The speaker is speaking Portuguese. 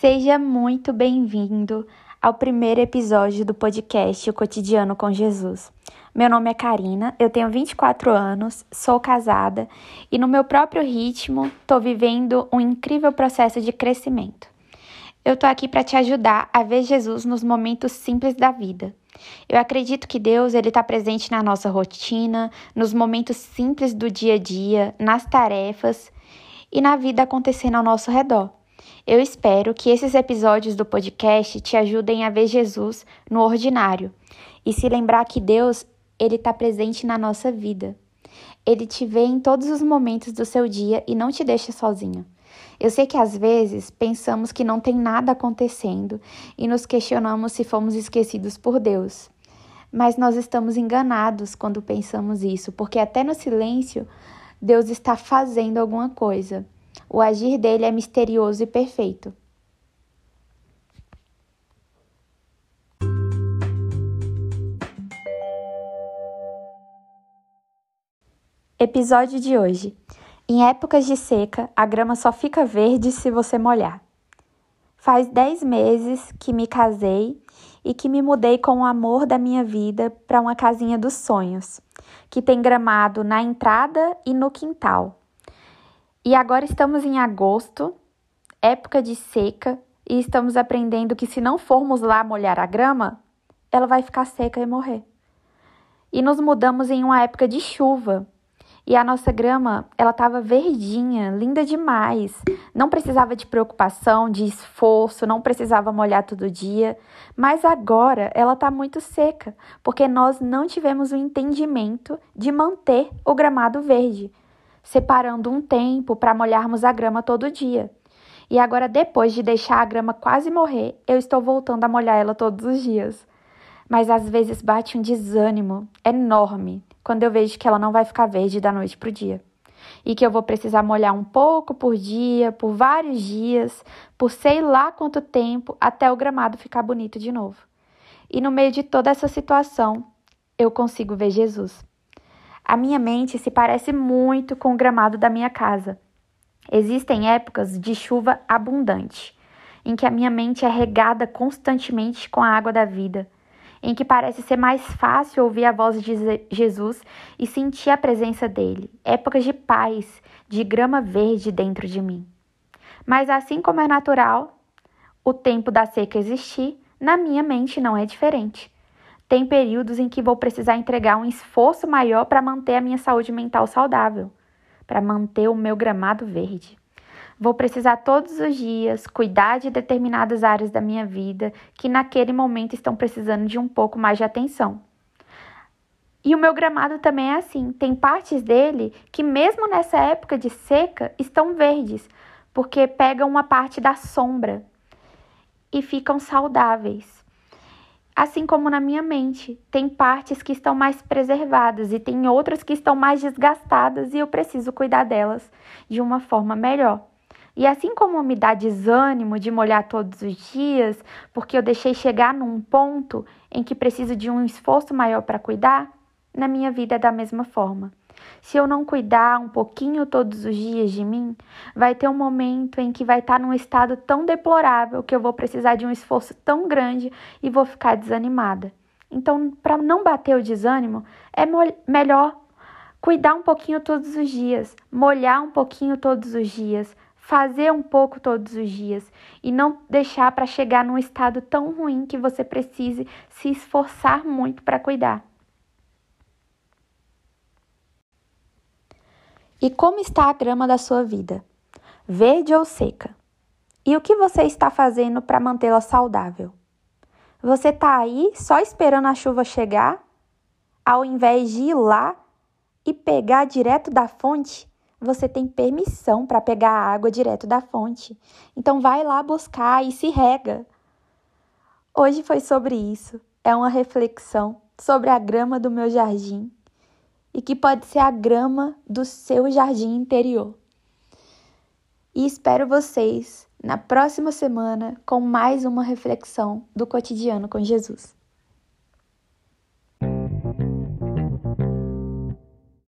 Seja muito bem-vindo ao primeiro episódio do podcast O Cotidiano com Jesus. Meu nome é Karina, eu tenho 24 anos, sou casada e, no meu próprio ritmo, estou vivendo um incrível processo de crescimento. Eu estou aqui para te ajudar a ver Jesus nos momentos simples da vida. Eu acredito que Deus ele está presente na nossa rotina, nos momentos simples do dia a dia, nas tarefas e na vida acontecendo ao nosso redor. Eu espero que esses episódios do podcast te ajudem a ver Jesus no ordinário e se lembrar que Deus ele está presente na nossa vida. Ele te vê em todos os momentos do seu dia e não te deixa sozinho. Eu sei que às vezes pensamos que não tem nada acontecendo e nos questionamos se fomos esquecidos por Deus. Mas nós estamos enganados quando pensamos isso, porque até no silêncio Deus está fazendo alguma coisa. O agir dele é misterioso e perfeito. Episódio de hoje. Em épocas de seca, a grama só fica verde se você molhar. Faz 10 meses que me casei e que me mudei com o amor da minha vida para uma casinha dos sonhos, que tem gramado na entrada e no quintal. E agora estamos em agosto, época de seca, e estamos aprendendo que se não formos lá molhar a grama, ela vai ficar seca e morrer. E nos mudamos em uma época de chuva. E a nossa grama, ela estava verdinha, linda demais. Não precisava de preocupação, de esforço, não precisava molhar todo dia. Mas agora ela está muito seca, porque nós não tivemos o entendimento de manter o gramado verde separando um tempo para molharmos a grama todo dia. E agora, depois de deixar a grama quase morrer, eu estou voltando a molhar ela todos os dias. Mas às vezes bate um desânimo enorme quando eu vejo que ela não vai ficar verde da noite para o dia. E que eu vou precisar molhar um pouco por dia, por vários dias, por sei lá quanto tempo, até o gramado ficar bonito de novo. E no meio de toda essa situação, eu consigo ver Jesus. A minha mente se parece muito com o gramado da minha casa. Existem épocas de chuva abundante, em que a minha mente é regada constantemente com a água da vida, em que parece ser mais fácil ouvir a voz de Jesus e sentir a presença dele. Épocas de paz, de grama verde dentro de mim. Mas assim como é natural o tempo da seca existir, na minha mente não é diferente. Tem períodos em que vou precisar entregar um esforço maior para manter a minha saúde mental saudável, para manter o meu gramado verde. Vou precisar todos os dias cuidar de determinadas áreas da minha vida que naquele momento estão precisando de um pouco mais de atenção. E o meu gramado também é assim. Tem partes dele que, mesmo nessa época de seca, estão verdes, porque pegam uma parte da sombra e ficam saudáveis. Assim como na minha mente, tem partes que estão mais preservadas e tem outras que estão mais desgastadas e eu preciso cuidar delas de uma forma melhor. E assim como me dá desânimo de molhar todos os dias, porque eu deixei chegar num ponto em que preciso de um esforço maior para cuidar, na minha vida é da mesma forma. Se eu não cuidar um pouquinho todos os dias de mim, vai ter um momento em que vai estar num estado tão deplorável que eu vou precisar de um esforço tão grande e vou ficar desanimada. Então, para não bater o desânimo, é melhor cuidar um pouquinho todos os dias, molhar um pouquinho todos os dias, fazer um pouco todos os dias e não deixar para chegar num estado tão ruim que você precise se esforçar muito para cuidar. E como está a grama da sua vida? Verde ou seca? E o que você está fazendo para mantê-la saudável? Você está aí só esperando a chuva chegar, ao invés de ir lá e pegar direto da fonte? Você tem permissão para pegar a água direto da fonte. Então vai lá buscar e se rega. Hoje foi sobre isso. É uma reflexão sobre a grama do meu jardim e que pode ser a grama do seu jardim interior. E espero vocês na próxima semana com mais uma reflexão do cotidiano com Jesus.